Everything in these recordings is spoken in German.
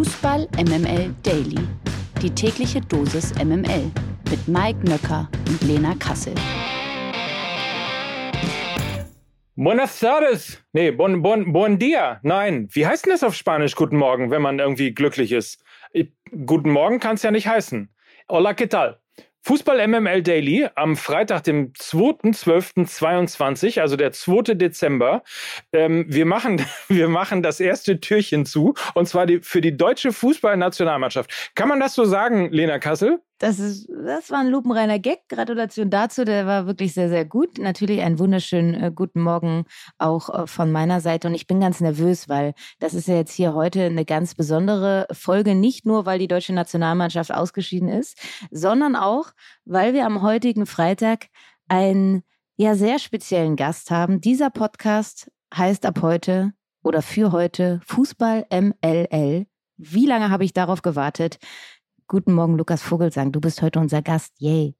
Fußball MML Daily. Die tägliche Dosis MML mit Mike Nöcker und Lena Kassel. Buenas tardes. Nee, bon, bon, bon dia. Nein, wie heißt denn das auf Spanisch guten Morgen, wenn man irgendwie glücklich ist? Guten Morgen kann es ja nicht heißen. Hola, ¿qué tal? Fußball MML Daily am Freitag, dem 2.12.22, also der 2. Dezember. Ähm, wir, machen, wir machen das erste Türchen zu, und zwar die, für die deutsche Fußballnationalmannschaft. Kann man das so sagen, Lena Kassel? Das, ist, das war ein lupenreiner Gag. Gratulation dazu. Der war wirklich sehr, sehr gut. Natürlich einen wunderschönen äh, guten Morgen auch äh, von meiner Seite. Und ich bin ganz nervös, weil das ist ja jetzt hier heute eine ganz besondere Folge. Nicht nur, weil die deutsche Nationalmannschaft ausgeschieden ist, sondern auch, weil wir am heutigen Freitag einen ja sehr speziellen Gast haben. Dieser Podcast heißt ab heute oder für heute Fußball MLL. Wie lange habe ich darauf gewartet? Guten Morgen, Lukas Vogelsang. Du bist heute unser Gast. Yay.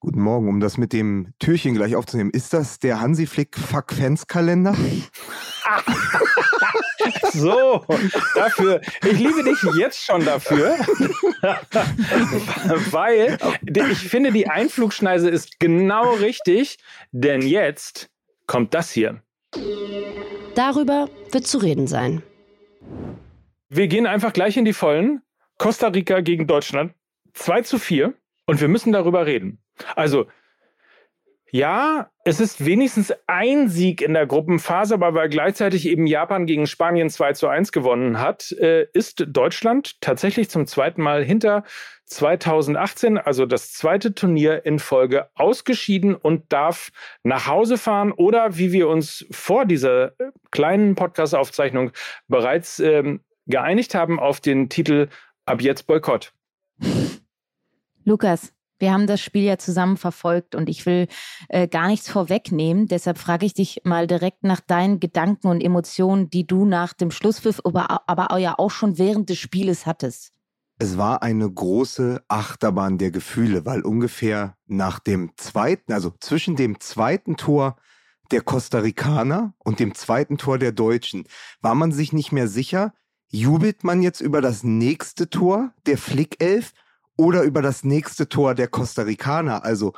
Guten Morgen, um das mit dem Türchen gleich aufzunehmen. Ist das der Hansi Flick Fuck Fans Kalender? so, dafür. Ich liebe dich jetzt schon dafür, weil ich finde, die Einflugschneise ist genau richtig, denn jetzt kommt das hier. Darüber wird zu reden sein. Wir gehen einfach gleich in die Vollen. Costa Rica gegen Deutschland 2 zu 4 und wir müssen darüber reden. Also, ja, es ist wenigstens ein Sieg in der Gruppenphase, aber weil gleichzeitig eben Japan gegen Spanien 2 zu 1 gewonnen hat, äh, ist Deutschland tatsächlich zum zweiten Mal hinter 2018, also das zweite Turnier in Folge, ausgeschieden und darf nach Hause fahren oder wie wir uns vor dieser äh, kleinen Podcast-Aufzeichnung bereits ähm, geeinigt haben auf den Titel Ab jetzt Boykott. Lukas, wir haben das Spiel ja zusammen verfolgt und ich will äh, gar nichts vorwegnehmen. Deshalb frage ich dich mal direkt nach deinen Gedanken und Emotionen, die du nach dem Schlusspfiff, aber, aber ja auch schon während des Spieles hattest. Es war eine große Achterbahn der Gefühle, weil ungefähr nach dem zweiten, also zwischen dem zweiten Tor der Costa Ricaner und dem zweiten Tor der Deutschen, war man sich nicht mehr sicher, jubelt man jetzt über das nächste Tor der Flickelf oder über das nächste Tor der Costa Ricaner. Also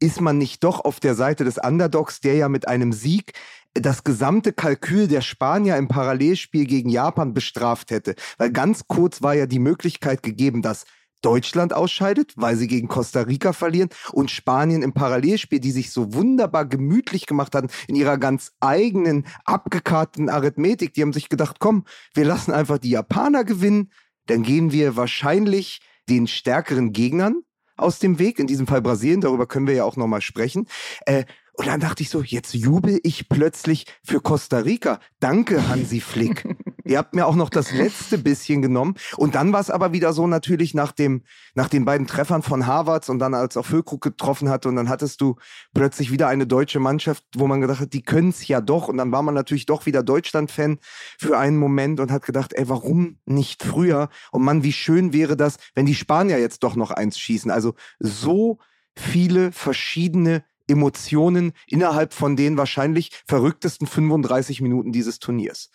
ist man nicht doch auf der Seite des Underdogs, der ja mit einem Sieg das gesamte Kalkül der Spanier im Parallelspiel gegen Japan bestraft hätte. Weil ganz kurz war ja die Möglichkeit gegeben, dass Deutschland ausscheidet, weil sie gegen Costa Rica verlieren und Spanien im Parallelspiel, die sich so wunderbar gemütlich gemacht hatten in ihrer ganz eigenen abgekarteten Arithmetik, die haben sich gedacht, komm, wir lassen einfach die Japaner gewinnen, dann gehen wir wahrscheinlich den stärkeren Gegnern aus dem Weg, in diesem Fall Brasilien, darüber können wir ja auch nochmal sprechen. Äh, und dann dachte ich so, jetzt jubel ich plötzlich für Costa Rica. Danke, Hansi Flick. Ihr habt mir auch noch das letzte bisschen genommen. Und dann war es aber wieder so natürlich nach dem, nach den beiden Treffern von Harvards und dann als auch Füllkrug getroffen hatte und dann hattest du plötzlich wieder eine deutsche Mannschaft, wo man gedacht hat, die können es ja doch. Und dann war man natürlich doch wieder Deutschland-Fan für einen Moment und hat gedacht, ey, warum nicht früher? Und Mann, wie schön wäre das, wenn die Spanier jetzt doch noch eins schießen. Also so viele verschiedene Emotionen innerhalb von den wahrscheinlich verrücktesten 35 Minuten dieses Turniers.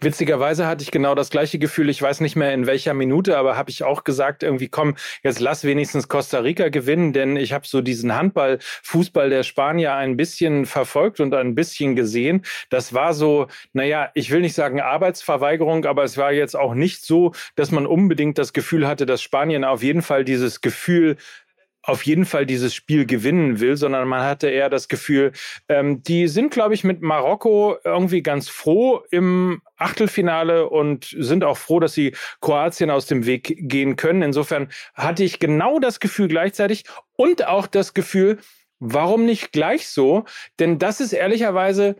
Witzigerweise hatte ich genau das gleiche Gefühl. Ich weiß nicht mehr in welcher Minute, aber habe ich auch gesagt, irgendwie komm, jetzt lass wenigstens Costa Rica gewinnen, denn ich habe so diesen Handball, Fußball der Spanier ein bisschen verfolgt und ein bisschen gesehen. Das war so, naja, ich will nicht sagen Arbeitsverweigerung, aber es war jetzt auch nicht so, dass man unbedingt das Gefühl hatte, dass Spanien auf jeden Fall dieses Gefühl auf jeden Fall dieses Spiel gewinnen will, sondern man hatte eher das Gefühl, ähm, die sind, glaube ich, mit Marokko irgendwie ganz froh im Achtelfinale und sind auch froh, dass sie Kroatien aus dem Weg gehen können. Insofern hatte ich genau das Gefühl gleichzeitig und auch das Gefühl, warum nicht gleich so? Denn das ist ehrlicherweise,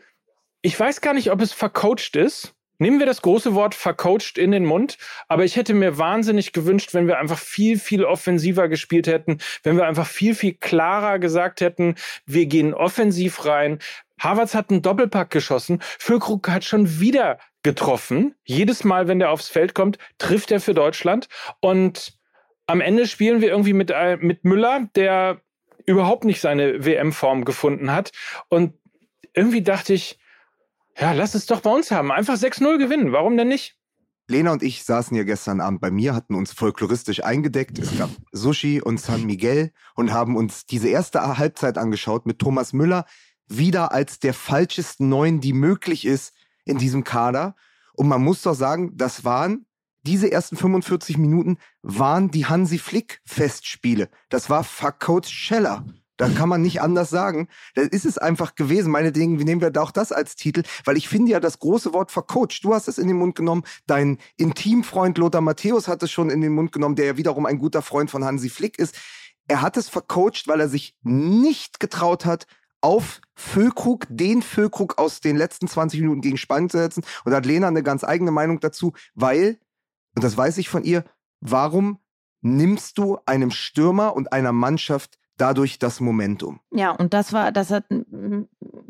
ich weiß gar nicht, ob es vercoacht ist Nehmen wir das große Wort vercoacht in den Mund, aber ich hätte mir wahnsinnig gewünscht, wenn wir einfach viel, viel offensiver gespielt hätten, wenn wir einfach viel, viel klarer gesagt hätten, wir gehen offensiv rein. Harvards hat einen Doppelpack geschossen, Füllkrug hat schon wieder getroffen. Jedes Mal, wenn der aufs Feld kommt, trifft er für Deutschland. Und am Ende spielen wir irgendwie mit, äh, mit Müller, der überhaupt nicht seine WM-Form gefunden hat. Und irgendwie dachte ich, ja, lass es doch bei uns haben. Einfach 6-0 gewinnen. Warum denn nicht? Lena und ich saßen ja gestern Abend bei mir, hatten uns folkloristisch eingedeckt. Es gab Sushi und San Miguel und haben uns diese erste Halbzeit angeschaut mit Thomas Müller wieder als der falschesten Neun, die möglich ist in diesem Kader. Und man muss doch sagen, das waren diese ersten 45 Minuten waren die Hansi Flick Festspiele. Das war Fuck Coach Scheller. Da kann man nicht anders sagen. Da ist es einfach gewesen. Meine Dinge, wie nehmen wir da auch das als Titel? Weil ich finde ja das große Wort vercoacht. Du hast es in den Mund genommen. Dein Intimfreund Lothar Matthäus hat es schon in den Mund genommen, der ja wiederum ein guter Freund von Hansi Flick ist. Er hat es vercoacht, weil er sich nicht getraut hat, auf Füllkrug, den Füllkrug aus den letzten 20 Minuten gegen Spanien zu setzen. Und da hat Lena eine ganz eigene Meinung dazu, weil, und das weiß ich von ihr, warum nimmst du einem Stürmer und einer Mannschaft dadurch das Momentum. Ja, und das war, das hat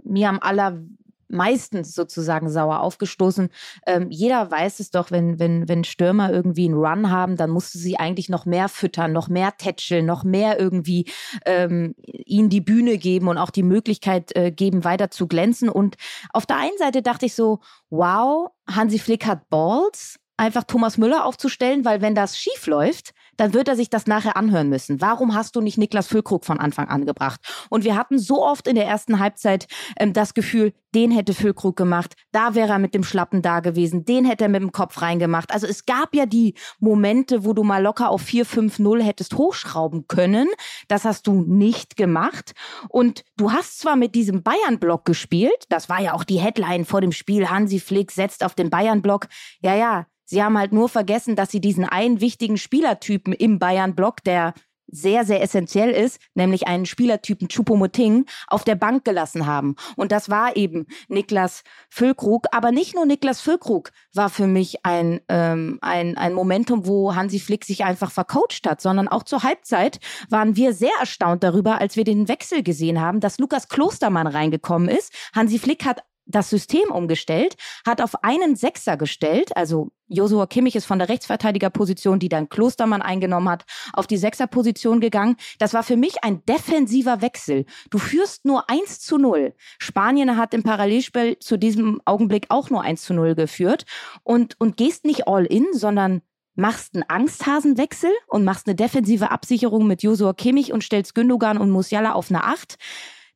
mir am allermeisten sozusagen sauer aufgestoßen. Ähm, jeder weiß es doch, wenn, wenn, wenn Stürmer irgendwie einen Run haben, dann musst du sie eigentlich noch mehr füttern, noch mehr tätscheln, noch mehr irgendwie ähm, ihnen die Bühne geben und auch die Möglichkeit äh, geben, weiter zu glänzen. Und auf der einen Seite dachte ich so, wow, Hansi Flick hat Balls, einfach Thomas Müller aufzustellen, weil wenn das schief läuft, dann wird er sich das nachher anhören müssen. Warum hast du nicht Niklas Füllkrug von Anfang an gebracht? Und wir hatten so oft in der ersten Halbzeit ähm, das Gefühl, den hätte Füllkrug gemacht, da wäre er mit dem Schlappen da gewesen, den hätte er mit dem Kopf reingemacht. Also es gab ja die Momente, wo du mal locker auf 4-5-0 hättest hochschrauben können. Das hast du nicht gemacht. Und du hast zwar mit diesem Bayern-Block gespielt, das war ja auch die Headline vor dem Spiel, Hansi Flick setzt auf den Bayern-Block. Ja, ja, Sie haben halt nur vergessen, dass sie diesen einen wichtigen Spielertypen im Bayern-Block, der sehr, sehr essentiell ist, nämlich einen Spielertypen Chupomoting, auf der Bank gelassen haben. Und das war eben Niklas Füllkrug. Aber nicht nur Niklas Füllkrug war für mich ein, ähm, ein, ein Momentum, wo Hansi Flick sich einfach vercoacht hat, sondern auch zur Halbzeit waren wir sehr erstaunt darüber, als wir den Wechsel gesehen haben, dass Lukas Klostermann reingekommen ist. Hansi Flick hat das System umgestellt, hat auf einen Sechser gestellt, also Josua Kimmich ist von der Rechtsverteidigerposition, die dann Klostermann eingenommen hat, auf die Sechserposition gegangen. Das war für mich ein defensiver Wechsel. Du führst nur 1 zu 0. Spanien hat im Parallelspiel zu diesem Augenblick auch nur 1 zu 0 geführt und, und gehst nicht all in, sondern machst einen Angsthasenwechsel und machst eine defensive Absicherung mit Josua Kimmich und stellst Gündogan und Musiala auf eine Acht.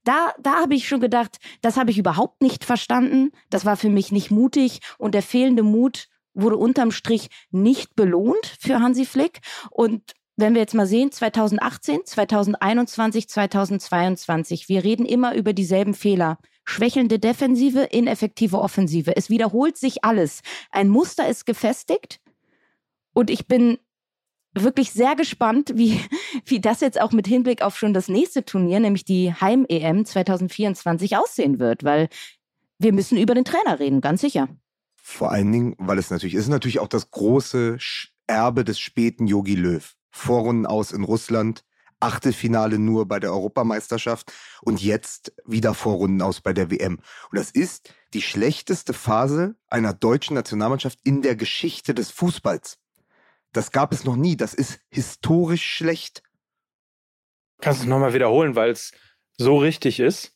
Da, da habe ich schon gedacht, das habe ich überhaupt nicht verstanden. Das war für mich nicht mutig und der fehlende Mut wurde unterm Strich nicht belohnt für Hansi Flick. Und wenn wir jetzt mal sehen, 2018, 2021, 2022, wir reden immer über dieselben Fehler. Schwächelnde Defensive, ineffektive Offensive. Es wiederholt sich alles. Ein Muster ist gefestigt. Und ich bin wirklich sehr gespannt, wie, wie das jetzt auch mit Hinblick auf schon das nächste Turnier, nämlich die Heim-EM 2024 aussehen wird, weil wir müssen über den Trainer reden, ganz sicher. Vor allen Dingen, weil es natürlich ist natürlich auch das große Erbe des späten Yogi Löw. Vorrunden aus in Russland, Achtelfinale nur bei der Europameisterschaft und jetzt wieder Vorrunden aus bei der WM. Und das ist die schlechteste Phase einer deutschen Nationalmannschaft in der Geschichte des Fußballs. Das gab es noch nie. Das ist historisch schlecht. Kannst du es nochmal wiederholen, weil es so richtig ist?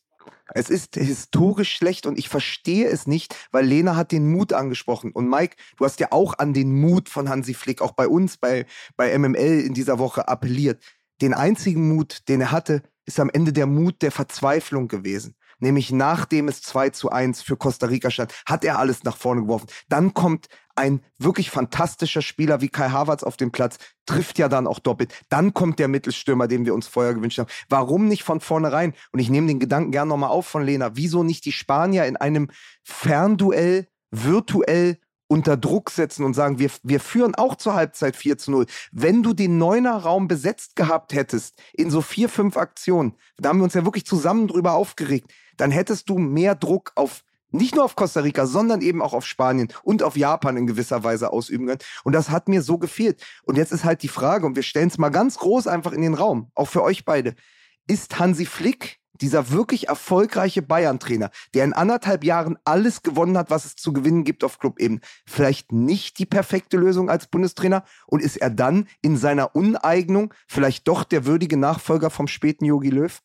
Es ist historisch schlecht und ich verstehe es nicht, weil Lena hat den Mut angesprochen. Und Mike, du hast ja auch an den Mut von Hansi Flick, auch bei uns, bei, bei MML in dieser Woche appelliert. Den einzigen Mut, den er hatte, ist am Ende der Mut der Verzweiflung gewesen nämlich nachdem es 2 zu 1 für Costa Rica stand, hat er alles nach vorne geworfen. Dann kommt ein wirklich fantastischer Spieler wie Kai Havertz auf den Platz, trifft ja dann auch doppelt. Dann kommt der Mittelstürmer, den wir uns vorher gewünscht haben. Warum nicht von vornherein? Und ich nehme den Gedanken gern nochmal auf von Lena. Wieso nicht die Spanier in einem Fernduell virtuell unter Druck setzen und sagen, wir, wir führen auch zur Halbzeit 4 zu 0. Wenn du den Neuner Raum besetzt gehabt hättest, in so vier, fünf Aktionen, da haben wir uns ja wirklich zusammen drüber aufgeregt, dann hättest du mehr Druck auf nicht nur auf Costa Rica, sondern eben auch auf Spanien und auf Japan in gewisser Weise ausüben können. Und das hat mir so gefehlt. Und jetzt ist halt die Frage, und wir stellen es mal ganz groß einfach in den Raum, auch für euch beide. Ist Hansi Flick dieser wirklich erfolgreiche Bayern-Trainer, der in anderthalb Jahren alles gewonnen hat, was es zu gewinnen gibt auf Club-Ebene, vielleicht nicht die perfekte Lösung als Bundestrainer? Und ist er dann in seiner Uneignung vielleicht doch der würdige Nachfolger vom späten Yogi Löw?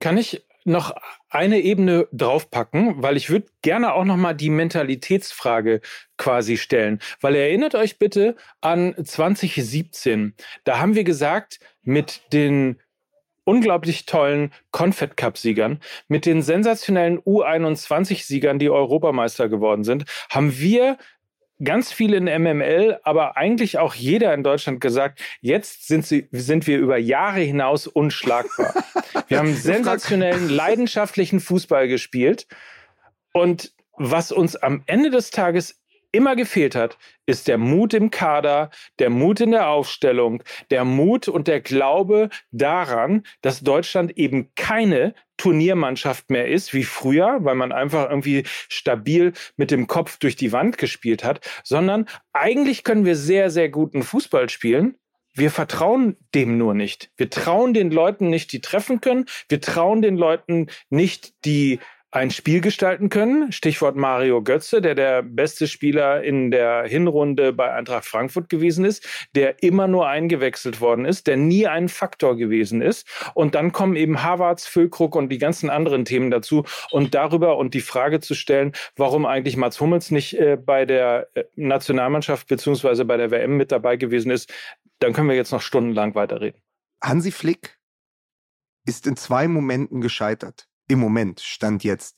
Kann ich noch eine Ebene draufpacken, weil ich würde gerne auch noch mal die Mentalitätsfrage quasi stellen, weil erinnert euch bitte an 2017. Da haben wir gesagt, mit den unglaublich tollen Confed Cup Siegern, mit den sensationellen U21 Siegern, die Europameister geworden sind, haben wir ganz viele in MML, aber eigentlich auch jeder in Deutschland gesagt, jetzt sind, sie, sind wir über Jahre hinaus unschlagbar. Wir haben sensationellen, leidenschaftlichen Fußball gespielt. Und was uns am Ende des Tages immer gefehlt hat, ist der Mut im Kader, der Mut in der Aufstellung, der Mut und der Glaube daran, dass Deutschland eben keine Turniermannschaft mehr ist wie früher, weil man einfach irgendwie stabil mit dem Kopf durch die Wand gespielt hat, sondern eigentlich können wir sehr, sehr guten Fußball spielen. Wir vertrauen dem nur nicht. Wir trauen den Leuten nicht, die treffen können. Wir trauen den Leuten nicht, die ein Spiel gestalten können. Stichwort Mario Götze, der der beste Spieler in der Hinrunde bei Eintracht Frankfurt gewesen ist, der immer nur eingewechselt worden ist, der nie ein Faktor gewesen ist. Und dann kommen eben Havertz, Füllkrug und die ganzen anderen Themen dazu. Und darüber und die Frage zu stellen, warum eigentlich Mats Hummels nicht äh, bei der äh, Nationalmannschaft beziehungsweise bei der WM mit dabei gewesen ist, dann können wir jetzt noch stundenlang weiterreden. Hansi Flick ist in zwei Momenten gescheitert im Moment, stand jetzt.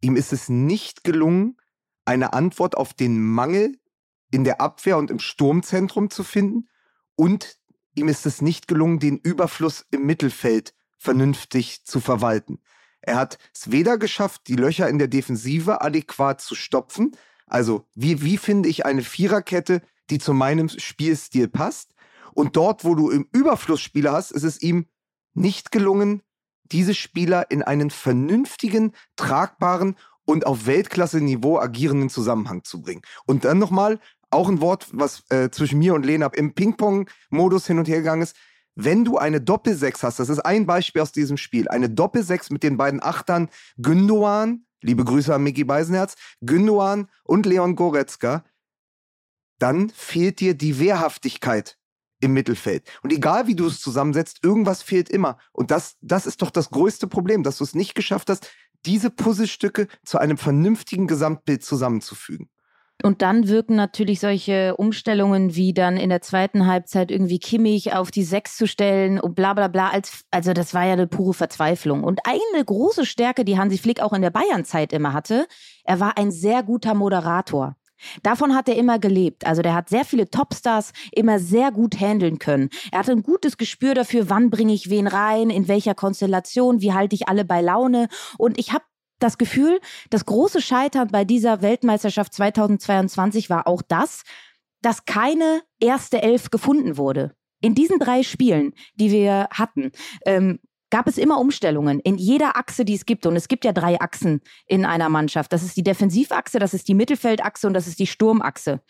Ihm ist es nicht gelungen, eine Antwort auf den Mangel in der Abwehr und im Sturmzentrum zu finden und ihm ist es nicht gelungen, den Überfluss im Mittelfeld vernünftig zu verwalten. Er hat es weder geschafft, die Löcher in der Defensive adäquat zu stopfen, also wie, wie finde ich eine Viererkette, die zu meinem Spielstil passt, und dort, wo du im Überfluss Spieler hast, ist es ihm nicht gelungen, diese Spieler in einen vernünftigen, tragbaren und auf Weltklasse-Niveau agierenden Zusammenhang zu bringen. Und dann nochmal, auch ein Wort, was äh, zwischen mir und Lena im Ping-Pong-Modus hin und her gegangen ist. Wenn du eine Doppelsechs hast, das ist ein Beispiel aus diesem Spiel, eine Doppelsechs mit den beiden Achtern Gündoan, liebe Grüße an Mickey Beisenherz, Gündoan und Leon Goretzka, dann fehlt dir die Wehrhaftigkeit im Mittelfeld. Und egal wie du es zusammensetzt, irgendwas fehlt immer. Und das, das ist doch das größte Problem, dass du es nicht geschafft hast, diese Puzzlestücke zu einem vernünftigen Gesamtbild zusammenzufügen. Und dann wirken natürlich solche Umstellungen wie dann in der zweiten Halbzeit irgendwie Kimmich auf die Sechs zu stellen und bla bla bla. Als, also das war ja eine pure Verzweiflung. Und eine große Stärke, die Hansi Flick auch in der Bayern-Zeit immer hatte, er war ein sehr guter Moderator. Davon hat er immer gelebt. Also der hat sehr viele Topstars immer sehr gut handeln können. Er hatte ein gutes Gespür dafür, wann bringe ich wen rein, in welcher Konstellation, wie halte ich alle bei Laune. Und ich habe das Gefühl, das große Scheitern bei dieser Weltmeisterschaft 2022 war auch das, dass keine erste Elf gefunden wurde. In diesen drei Spielen, die wir hatten, ähm, gab es immer Umstellungen in jeder Achse, die es gibt. Und es gibt ja drei Achsen in einer Mannschaft. Das ist die Defensivachse, das ist die Mittelfeldachse und das ist die Sturmachse.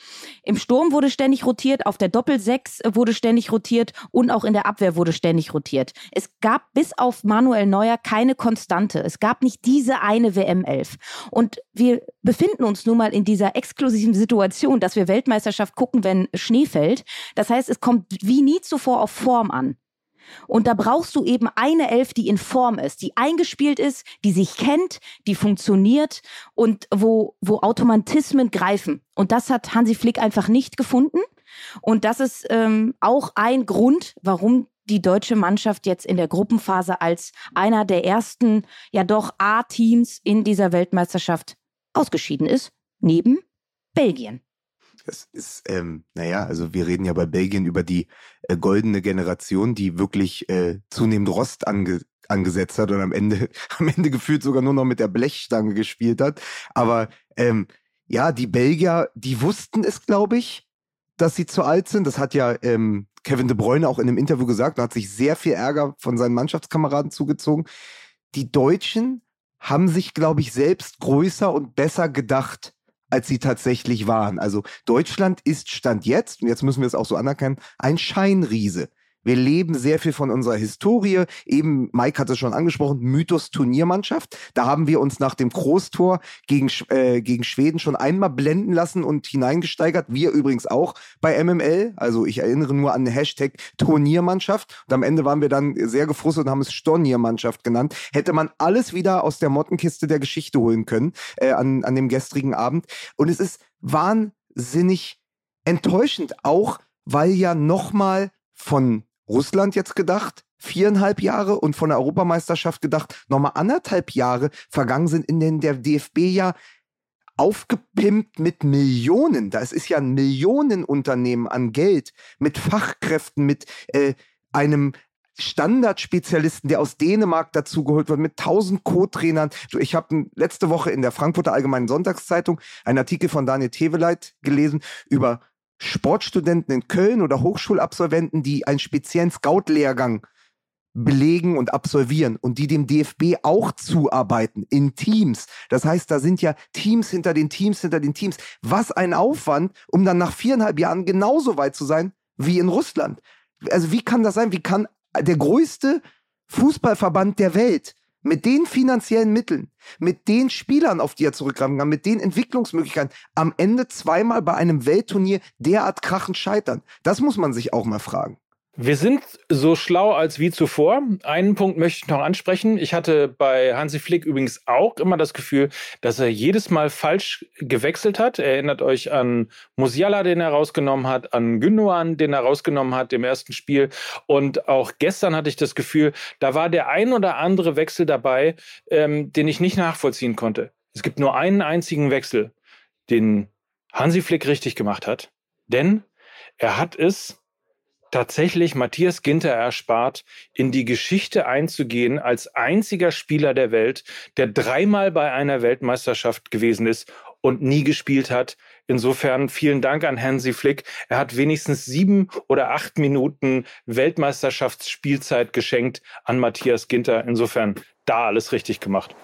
Im Sturm wurde ständig rotiert, auf der Doppelsechs wurde ständig rotiert und auch in der Abwehr wurde ständig rotiert. Es gab bis auf Manuel Neuer keine Konstante. Es gab nicht diese eine WM11. Und wir befinden uns nun mal in dieser exklusiven Situation, dass wir Weltmeisterschaft gucken, wenn Schnee fällt. Das heißt, es kommt wie nie zuvor auf Form an. Und da brauchst du eben eine Elf, die in Form ist, die eingespielt ist, die sich kennt, die funktioniert und wo, wo Automatismen greifen. Und das hat Hansi Flick einfach nicht gefunden. Und das ist ähm, auch ein Grund, warum die deutsche Mannschaft jetzt in der Gruppenphase als einer der ersten, ja doch A-Teams in dieser Weltmeisterschaft ausgeschieden ist, neben Belgien. Das ist, ähm, naja, also wir reden ja bei Belgien über die äh, goldene Generation, die wirklich äh, zunehmend Rost ange angesetzt hat und am Ende, am Ende gefühlt sogar nur noch mit der Blechstange gespielt hat. Aber ähm, ja, die Belgier, die wussten es, glaube ich, dass sie zu alt sind. Das hat ja ähm, Kevin de Bruyne auch in einem Interview gesagt und hat sich sehr viel Ärger von seinen Mannschaftskameraden zugezogen. Die Deutschen haben sich, glaube ich, selbst größer und besser gedacht als sie tatsächlich waren. Also Deutschland ist Stand jetzt, und jetzt müssen wir es auch so anerkennen, ein Scheinriese. Wir leben sehr viel von unserer Historie. Eben, Mike hat es schon angesprochen, Mythos Turniermannschaft. Da haben wir uns nach dem Großtor gegen, äh, gegen Schweden schon einmal blenden lassen und hineingesteigert. Wir übrigens auch bei MML. Also ich erinnere nur an den Hashtag Turniermannschaft. Und am Ende waren wir dann sehr gefrustet und haben es Storniermannschaft genannt. Hätte man alles wieder aus der Mottenkiste der Geschichte holen können äh, an, an dem gestrigen Abend. Und es ist wahnsinnig enttäuschend, auch weil ja nochmal von Russland jetzt gedacht, viereinhalb Jahre und von der Europameisterschaft gedacht, nochmal anderthalb Jahre vergangen sind, in denen der DFB ja aufgepimpt mit Millionen, das ist ja ein Millionenunternehmen an Geld, mit Fachkräften, mit äh, einem Standardspezialisten, der aus Dänemark dazugeholt wird, mit tausend Co-Trainern. Ich habe letzte Woche in der Frankfurter Allgemeinen Sonntagszeitung einen Artikel von Daniel Teveleit gelesen über Sportstudenten in Köln oder Hochschulabsolventen, die einen speziellen Scout-Lehrgang belegen und absolvieren und die dem DFB auch zuarbeiten in Teams. Das heißt, da sind ja Teams hinter den Teams hinter den Teams. Was ein Aufwand, um dann nach viereinhalb Jahren genauso weit zu sein wie in Russland. Also wie kann das sein? Wie kann der größte Fußballverband der Welt mit den finanziellen Mitteln, mit den Spielern, auf die er zurückgreifen kann, mit den Entwicklungsmöglichkeiten, am Ende zweimal bei einem Weltturnier derart krachend scheitern? Das muss man sich auch mal fragen. Wir sind so schlau als wie zuvor. Einen Punkt möchte ich noch ansprechen. Ich hatte bei Hansi Flick übrigens auch immer das Gefühl, dass er jedes Mal falsch gewechselt hat. Erinnert euch an Musiala, den er rausgenommen hat, an Gündogan, den er rausgenommen hat im ersten Spiel. Und auch gestern hatte ich das Gefühl, da war der ein oder andere Wechsel dabei, ähm, den ich nicht nachvollziehen konnte. Es gibt nur einen einzigen Wechsel, den Hansi Flick richtig gemacht hat. Denn er hat es tatsächlich Matthias Ginter erspart, in die Geschichte einzugehen als einziger Spieler der Welt, der dreimal bei einer Weltmeisterschaft gewesen ist und nie gespielt hat. Insofern vielen Dank an Hansi Flick. Er hat wenigstens sieben oder acht Minuten Weltmeisterschaftsspielzeit geschenkt an Matthias Ginter. Insofern da alles richtig gemacht.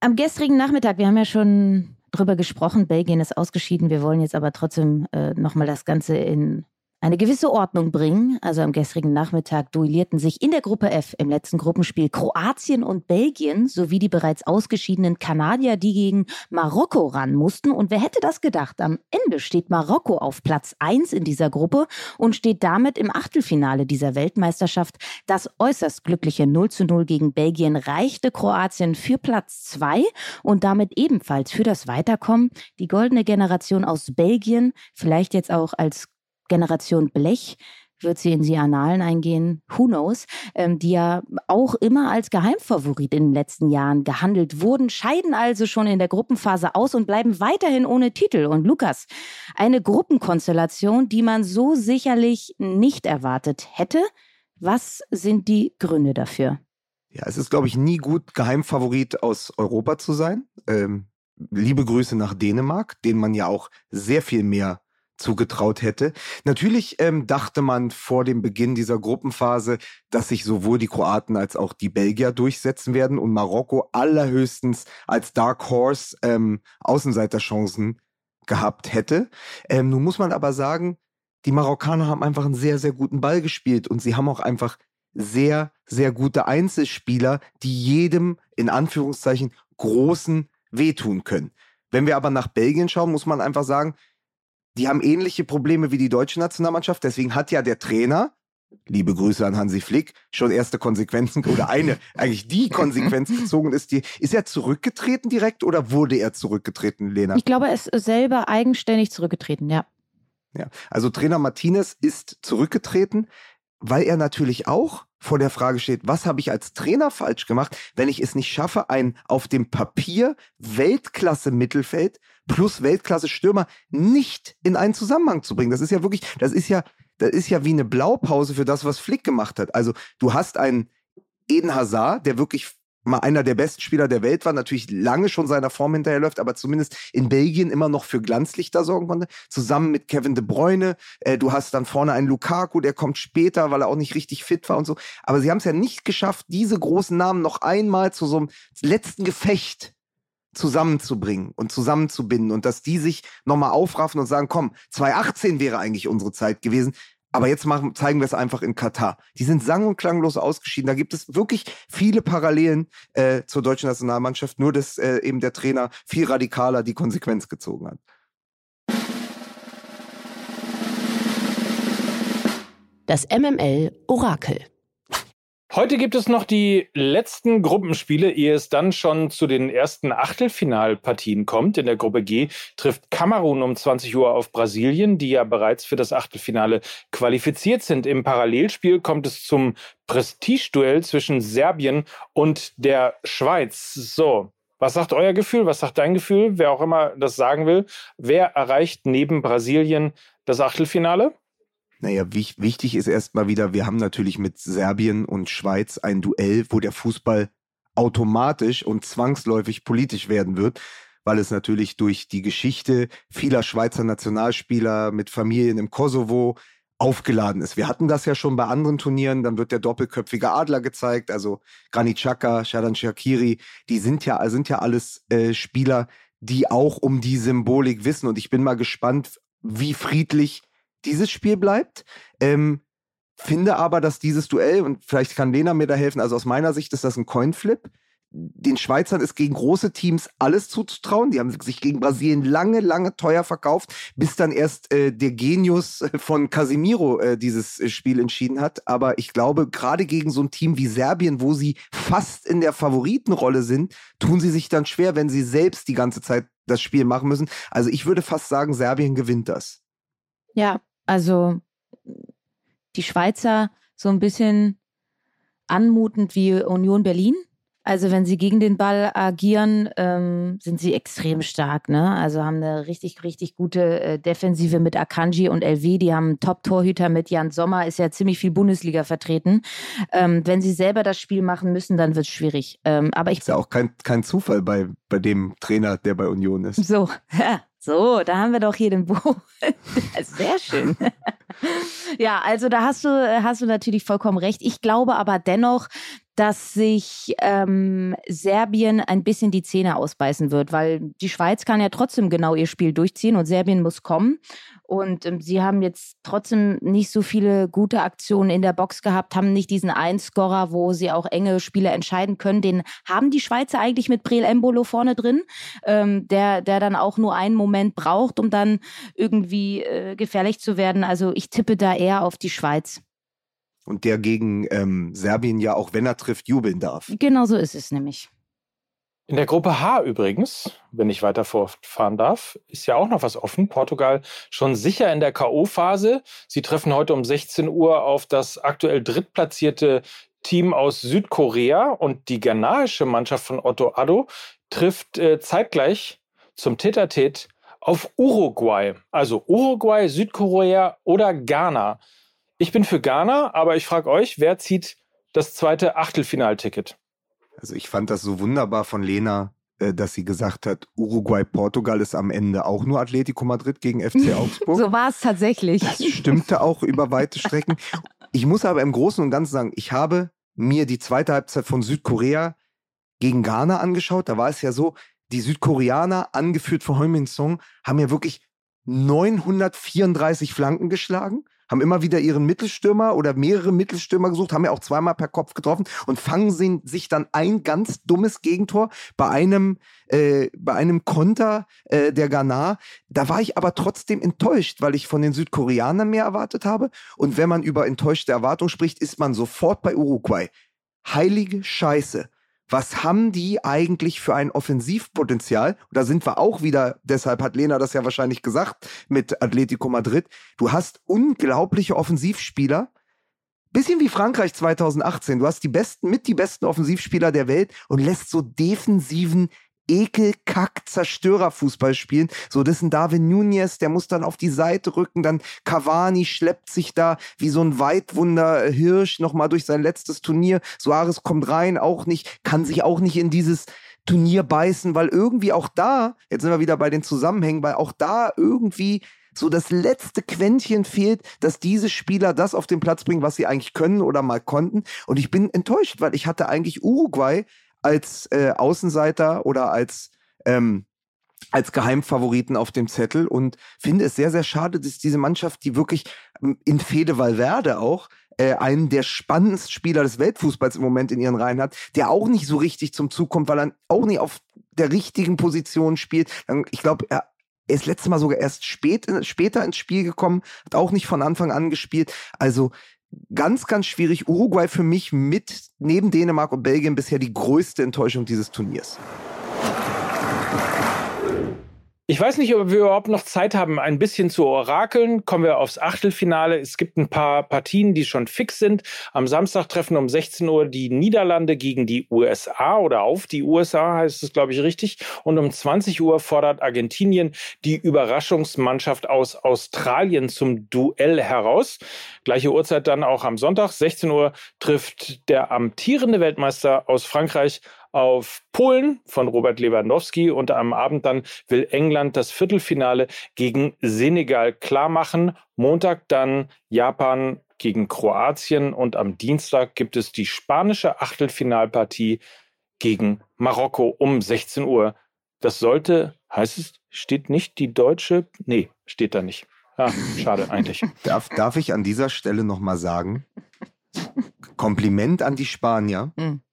Am gestrigen Nachmittag, wir haben ja schon drüber gesprochen. Belgien ist ausgeschieden. Wir wollen jetzt aber trotzdem äh, nochmal das Ganze in eine gewisse Ordnung bringen. Also am gestrigen Nachmittag duellierten sich in der Gruppe F im letzten Gruppenspiel Kroatien und Belgien sowie die bereits ausgeschiedenen Kanadier, die gegen Marokko ran mussten. Und wer hätte das gedacht? Am Ende steht Marokko auf Platz 1 in dieser Gruppe und steht damit im Achtelfinale dieser Weltmeisterschaft. Das äußerst glückliche 0 zu 0 gegen Belgien reichte Kroatien für Platz 2 und damit ebenfalls für das Weiterkommen. Die goldene Generation aus Belgien, vielleicht jetzt auch als Generation Blech wird sie in die Annalen eingehen, who knows, ähm, die ja auch immer als Geheimfavorit in den letzten Jahren gehandelt wurden, scheiden also schon in der Gruppenphase aus und bleiben weiterhin ohne Titel. Und Lukas, eine Gruppenkonstellation, die man so sicherlich nicht erwartet hätte. Was sind die Gründe dafür? Ja, es ist, glaube ich, nie gut, Geheimfavorit aus Europa zu sein. Ähm, liebe Grüße nach Dänemark, denen man ja auch sehr viel mehr zugetraut hätte. Natürlich ähm, dachte man vor dem Beginn dieser Gruppenphase, dass sich sowohl die Kroaten als auch die Belgier durchsetzen werden und Marokko allerhöchstens als Dark Horse ähm, Außenseiterchancen gehabt hätte. Ähm, nun muss man aber sagen, die Marokkaner haben einfach einen sehr, sehr guten Ball gespielt und sie haben auch einfach sehr, sehr gute Einzelspieler, die jedem in Anführungszeichen großen wehtun können. Wenn wir aber nach Belgien schauen, muss man einfach sagen, die haben ähnliche Probleme wie die deutsche Nationalmannschaft. Deswegen hat ja der Trainer, liebe Grüße an Hansi Flick, schon erste Konsequenzen oder eine, eigentlich die Konsequenz gezogen ist. Die, ist er zurückgetreten direkt oder wurde er zurückgetreten, Lena? Ich glaube, er ist selber eigenständig zurückgetreten, ja. Ja, also Trainer Martinez ist zurückgetreten, weil er natürlich auch vor der Frage steht, was habe ich als Trainer falsch gemacht, wenn ich es nicht schaffe, ein auf dem Papier Weltklasse Mittelfeld plus Weltklasse Stürmer nicht in einen Zusammenhang zu bringen. Das ist ja wirklich, das ist ja, das ist ja wie eine Blaupause für das, was Flick gemacht hat. Also du hast einen Eden Hazard, der wirklich mal einer der besten Spieler der Welt war, natürlich lange schon seiner Form hinterherläuft, aber zumindest in Belgien immer noch für Glanzlichter sorgen konnte, zusammen mit Kevin de Bruyne. Äh, du hast dann vorne einen Lukaku, der kommt später, weil er auch nicht richtig fit war und so. Aber sie haben es ja nicht geschafft, diese großen Namen noch einmal zu so einem letzten Gefecht zusammenzubringen und zusammenzubinden und dass die sich nochmal aufraffen und sagen, komm, 2018 wäre eigentlich unsere Zeit gewesen. Aber jetzt machen, zeigen wir es einfach in Katar. Die sind sang- und klanglos ausgeschieden. Da gibt es wirklich viele Parallelen äh, zur deutschen Nationalmannschaft, nur dass äh, eben der Trainer viel radikaler die Konsequenz gezogen hat. Das MML Orakel. Heute gibt es noch die letzten Gruppenspiele, ehe es dann schon zu den ersten Achtelfinalpartien kommt. In der Gruppe G trifft Kamerun um 20 Uhr auf Brasilien, die ja bereits für das Achtelfinale qualifiziert sind. Im Parallelspiel kommt es zum Prestigeduell zwischen Serbien und der Schweiz. So, was sagt euer Gefühl? Was sagt dein Gefühl? Wer auch immer das sagen will. Wer erreicht neben Brasilien das Achtelfinale? Naja, wichtig ist erstmal wieder, wir haben natürlich mit Serbien und Schweiz ein Duell, wo der Fußball automatisch und zwangsläufig politisch werden wird, weil es natürlich durch die Geschichte vieler Schweizer Nationalspieler mit Familien im Kosovo aufgeladen ist. Wir hatten das ja schon bei anderen Turnieren, dann wird der doppelköpfige Adler gezeigt, also Granit Xhaka, Shadan Shakiri, die sind ja, sind ja alles äh, Spieler, die auch um die Symbolik wissen und ich bin mal gespannt, wie friedlich dieses Spiel bleibt. Ähm, finde aber, dass dieses Duell, und vielleicht kann Lena mir da helfen, also aus meiner Sicht ist das ein Coinflip. Den Schweizern ist gegen große Teams alles zuzutrauen. Die haben sich gegen Brasilien lange, lange teuer verkauft, bis dann erst äh, der Genius von Casimiro äh, dieses äh, Spiel entschieden hat. Aber ich glaube, gerade gegen so ein Team wie Serbien, wo sie fast in der Favoritenrolle sind, tun sie sich dann schwer, wenn sie selbst die ganze Zeit das Spiel machen müssen. Also ich würde fast sagen, Serbien gewinnt das. Ja, also die Schweizer so ein bisschen anmutend wie Union Berlin. Also wenn sie gegen den Ball agieren, ähm, sind sie extrem stark. Ne? Also haben eine richtig, richtig gute äh, Defensive mit Akanji und LW. Die haben einen Top-Torhüter mit Jan Sommer, ist ja ziemlich viel Bundesliga vertreten. Ähm, wenn sie selber das Spiel machen müssen, dann wird es schwierig. Ähm, aber ich ist ja auch kein, kein Zufall bei, bei dem Trainer, der bei Union ist. So, ja, so, da haben wir doch hier den Buch. Sehr schön. ja, also da hast du, hast du natürlich vollkommen recht. Ich glaube aber dennoch, dass sich ähm, Serbien ein bisschen die Zähne ausbeißen wird, weil die Schweiz kann ja trotzdem genau ihr Spiel durchziehen und Serbien muss kommen. Und ähm, sie haben jetzt trotzdem nicht so viele gute Aktionen in der Box gehabt, haben nicht diesen Einscorer, wo sie auch enge Spiele entscheiden können. Den haben die Schweizer eigentlich mit Breel Embolo vorne drin, ähm, der, der dann auch nur einen Moment braucht, um dann irgendwie äh, gefährlich zu werden. Also ich tippe da eher auf die Schweiz. Und der gegen ähm, Serbien ja auch, wenn er trifft, jubeln darf. Genau so ist es nämlich. In der Gruppe H übrigens, wenn ich weiter fortfahren darf, ist ja auch noch was offen. Portugal schon sicher in der K.O.-Phase. Sie treffen heute um 16 Uhr auf das aktuell drittplatzierte Team aus Südkorea und die ghanaische Mannschaft von Otto Addo trifft äh, zeitgleich zum Tetatet auf Uruguay. Also Uruguay, Südkorea oder Ghana. Ich bin für Ghana, aber ich frage euch, wer zieht das zweite Achtelfinalticket? Also ich fand das so wunderbar von Lena, äh, dass sie gesagt hat, Uruguay-Portugal ist am Ende auch nur Atletico Madrid gegen FC Augsburg. so war es tatsächlich. Das stimmte auch über weite Strecken. Ich muss aber im Großen und Ganzen sagen, ich habe mir die zweite Halbzeit von Südkorea gegen Ghana angeschaut. Da war es ja so, die Südkoreaner, angeführt von Heumin Song, haben ja wirklich 934 Flanken geschlagen haben immer wieder ihren Mittelstürmer oder mehrere Mittelstürmer gesucht, haben ja auch zweimal per Kopf getroffen und fangen sie, sich dann ein ganz dummes Gegentor bei einem, äh, bei einem Konter äh, der Ghana. Da war ich aber trotzdem enttäuscht, weil ich von den Südkoreanern mehr erwartet habe. Und wenn man über enttäuschte Erwartung spricht, ist man sofort bei Uruguay. Heilige Scheiße was haben die eigentlich für ein Offensivpotenzial? Und da sind wir auch wieder, deshalb hat Lena das ja wahrscheinlich gesagt mit Atletico Madrid. Du hast unglaubliche Offensivspieler. Bisschen wie Frankreich 2018. Du hast die besten, mit die besten Offensivspieler der Welt und lässt so defensiven Ekelkack Zerstörerfußball spielen. So, das ist ein Darwin Nunez, der muss dann auf die Seite rücken, dann Cavani schleppt sich da wie so ein Weitwunder Hirsch nochmal durch sein letztes Turnier. Suarez kommt rein, auch nicht, kann sich auch nicht in dieses Turnier beißen, weil irgendwie auch da, jetzt sind wir wieder bei den Zusammenhängen, weil auch da irgendwie so das letzte Quäntchen fehlt, dass diese Spieler das auf den Platz bringen, was sie eigentlich können oder mal konnten. Und ich bin enttäuscht, weil ich hatte eigentlich Uruguay als äh, Außenseiter oder als ähm, als Geheimfavoriten auf dem Zettel und finde es sehr, sehr schade, dass diese Mannschaft, die wirklich ähm, in Fede Valverde auch äh, einen der spannendsten Spieler des Weltfußballs im Moment in ihren Reihen hat, der auch nicht so richtig zum Zug kommt, weil er auch nicht auf der richtigen Position spielt. Ich glaube, er ist letztes Mal sogar erst spät, später ins Spiel gekommen, hat auch nicht von Anfang an gespielt. Also ganz, ganz schwierig. Uruguay für mich mit neben Dänemark und Belgien bisher die größte Enttäuschung dieses Turniers. Ich weiß nicht, ob wir überhaupt noch Zeit haben, ein bisschen zu orakeln. Kommen wir aufs Achtelfinale. Es gibt ein paar Partien, die schon fix sind. Am Samstag treffen um 16 Uhr die Niederlande gegen die USA oder auf die USA, heißt es, glaube ich, richtig. Und um 20 Uhr fordert Argentinien die Überraschungsmannschaft aus Australien zum Duell heraus. Gleiche Uhrzeit dann auch am Sonntag. 16 Uhr trifft der amtierende Weltmeister aus Frankreich auf Polen von Robert Lewandowski und am Abend dann will England das Viertelfinale gegen Senegal klarmachen. Montag dann Japan gegen Kroatien und am Dienstag gibt es die spanische Achtelfinalpartie gegen Marokko um 16 Uhr. Das sollte, heißt es, steht nicht die deutsche? Nee, steht da nicht. Ah, schade eigentlich. Darf, darf ich an dieser Stelle nochmal sagen, Kompliment an die Spanier. Mhm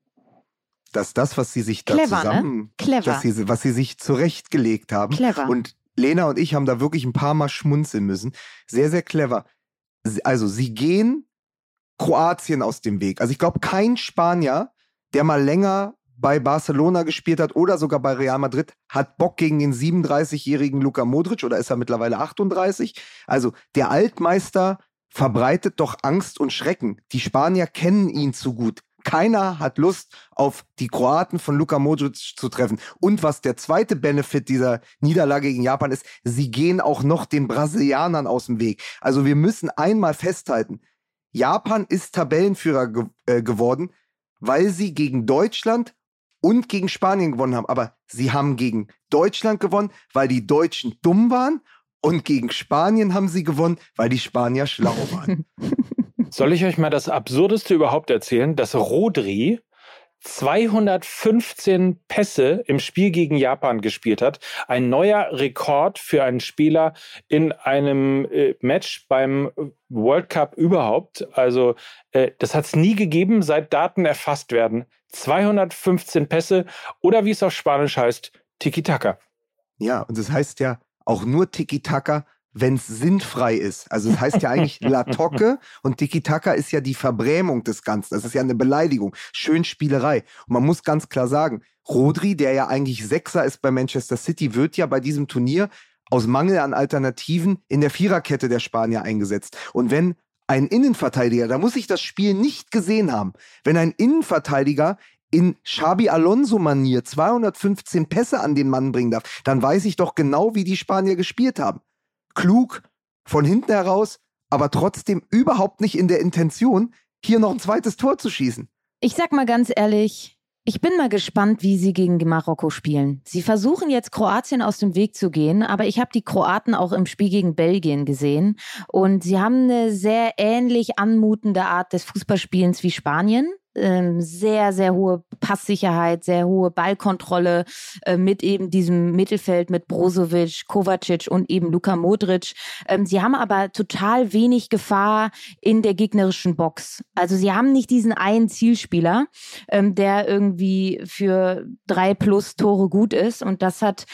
dass das, was sie sich da Clever, ne? zusammen, ne? Clever. Sie, was sie sich zurechtgelegt haben. Clever. Und Lena und ich haben da wirklich ein paar Mal schmunzeln müssen. Sehr, sehr clever. Also sie gehen Kroatien aus dem Weg. Also ich glaube, kein Spanier, der mal länger bei Barcelona gespielt hat oder sogar bei Real Madrid, hat Bock gegen den 37-jährigen Luka Modric oder ist er mittlerweile 38? Also der Altmeister verbreitet doch Angst und Schrecken. Die Spanier kennen ihn zu gut. Keiner hat Lust auf die Kroaten von Luka Modric zu treffen. Und was der zweite Benefit dieser Niederlage gegen Japan ist, sie gehen auch noch den Brasilianern aus dem Weg. Also wir müssen einmal festhalten, Japan ist Tabellenführer ge äh, geworden, weil sie gegen Deutschland und gegen Spanien gewonnen haben. Aber sie haben gegen Deutschland gewonnen, weil die Deutschen dumm waren und gegen Spanien haben sie gewonnen, weil die Spanier schlau waren. Soll ich euch mal das Absurdeste überhaupt erzählen? Dass Rodri 215 Pässe im Spiel gegen Japan gespielt hat. Ein neuer Rekord für einen Spieler in einem äh, Match beim World Cup überhaupt. Also äh, das hat es nie gegeben, seit Daten erfasst werden. 215 Pässe oder wie es auf Spanisch heißt, Tiki-Taka. Ja, und das heißt ja auch nur Tiki-Taka, wenn es sinnfrei ist. Also es das heißt ja eigentlich La Tocke und Tiki-Taka ist ja die Verbrämung des Ganzen. Das ist ja eine Beleidigung. Schön Spielerei. Und man muss ganz klar sagen, Rodri, der ja eigentlich Sechser ist bei Manchester City, wird ja bei diesem Turnier aus Mangel an Alternativen in der Viererkette der Spanier eingesetzt. Und wenn ein Innenverteidiger, da muss ich das Spiel nicht gesehen haben, wenn ein Innenverteidiger in Xabi Alonso-Manier 215 Pässe an den Mann bringen darf, dann weiß ich doch genau, wie die Spanier gespielt haben klug von hinten heraus, aber trotzdem überhaupt nicht in der Intention, hier noch ein zweites Tor zu schießen. Ich sag mal ganz ehrlich, ich bin mal gespannt, wie sie gegen Marokko spielen. Sie versuchen jetzt Kroatien aus dem Weg zu gehen, aber ich habe die Kroaten auch im Spiel gegen Belgien gesehen und sie haben eine sehr ähnlich anmutende Art des Fußballspielens wie Spanien ähm, sehr, sehr hohe Passsicherheit, sehr hohe Ballkontrolle äh, mit eben diesem Mittelfeld mit Brozovic, Kovacic und eben Luka Modric. Ähm, sie haben aber total wenig Gefahr in der gegnerischen Box. Also sie haben nicht diesen einen Zielspieler, ähm, der irgendwie für drei plus Tore gut ist. Und das hat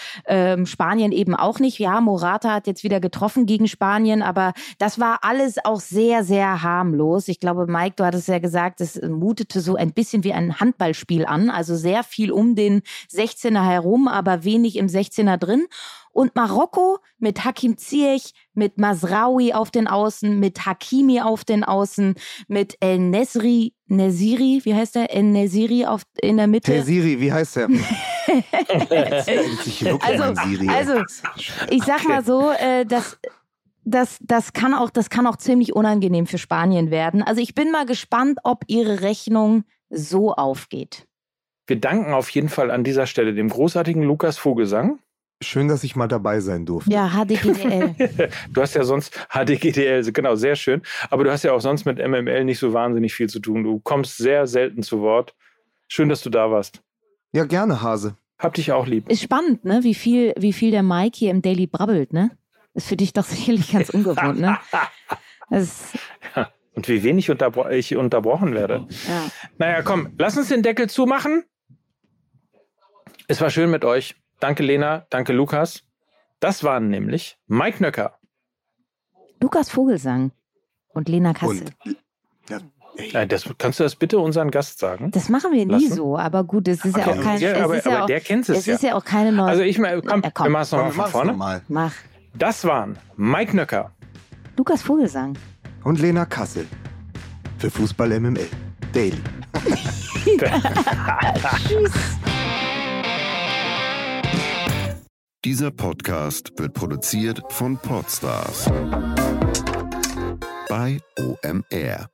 Spanien eben auch nicht. Ja, Morata hat jetzt wieder getroffen gegen Spanien, aber das war alles auch sehr, sehr harmlos. Ich glaube, Mike, du hattest ja gesagt, es mutet fühlte so ein bisschen wie ein Handballspiel an, also sehr viel um den 16er herum, aber wenig im 16er drin. Und Marokko mit Hakim Ziyech, mit Masraoui auf den Außen, mit Hakimi auf den Außen, mit El Nesri, Nesiri, wie heißt der? El Nesiri auf, in der Mitte. Nesiri, wie heißt der? also, also, ich sag mal so, äh, dass das, das, kann auch, das kann auch ziemlich unangenehm für Spanien werden. Also ich bin mal gespannt, ob ihre Rechnung so aufgeht. Wir danken auf jeden Fall an dieser Stelle dem großartigen Lukas Vogelsang. Schön, dass ich mal dabei sein durfte. Ja, HDGDL. du hast ja sonst HDGDL, genau, sehr schön. Aber du hast ja auch sonst mit MML nicht so wahnsinnig viel zu tun. Du kommst sehr selten zu Wort. Schön, dass du da warst. Ja, gerne, Hase. Hab dich auch lieb. Ist spannend, ne? Wie viel, wie viel der Mike hier im Daily brabbelt, ne? Ist für dich doch sicherlich ganz ungewohnt, ne? Das ja. Und wie wenig unterbro ich unterbrochen werde. Ja. Naja, komm, lass uns den Deckel zumachen. Es war schön mit euch. Danke, Lena. Danke, Lukas. Das waren nämlich Mike Nöcker. Lukas Vogelsang und Lena Kassel. Und, ja, Hey. Das, kannst du das bitte unseren Gast sagen? Das machen wir nie Lassen? so, aber gut, es ist okay. ja auch kein. Ja, aber, ja aber der kennt es, es ja. Es ist ja auch keine neue. Also ich mal, komm, ja, komm. wir machen es nochmal von vorne. Noch mal. Mach. Das waren Mike Nöcker, Lukas Vogelsang und Lena Kassel für Fußball MML Daily. Tschüss. Dieser Podcast wird produziert von Podstars bei OMR.